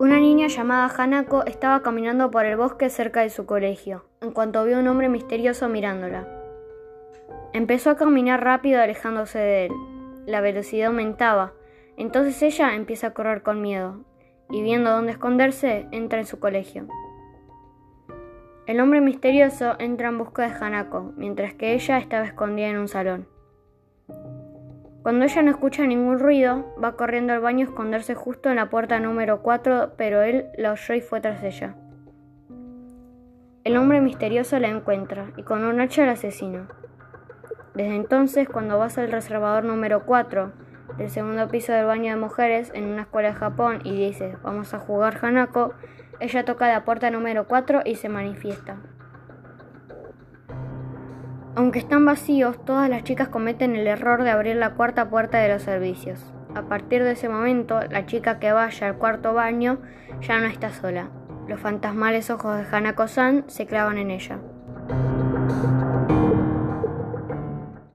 Una niña llamada Hanako estaba caminando por el bosque cerca de su colegio, en cuanto vio un hombre misterioso mirándola. Empezó a caminar rápido alejándose de él. La velocidad aumentaba, entonces ella empieza a correr con miedo, y viendo dónde esconderse, entra en su colegio. El hombre misterioso entra en busca de Hanako, mientras que ella estaba escondida en un salón. Cuando ella no escucha ningún ruido, va corriendo al baño a esconderse justo en la puerta número 4, pero él la oyó y fue tras ella. El hombre misterioso la encuentra y con un hacha la asesina. Desde entonces, cuando vas al reservador número 4 del segundo piso del baño de mujeres en una escuela de Japón y dices vamos a jugar Hanako, ella toca la puerta número 4 y se manifiesta. Aunque están vacíos, todas las chicas cometen el error de abrir la cuarta puerta de los servicios. A partir de ese momento, la chica que vaya al cuarto baño ya no está sola. Los fantasmales ojos de Hanako-san se clavan en ella.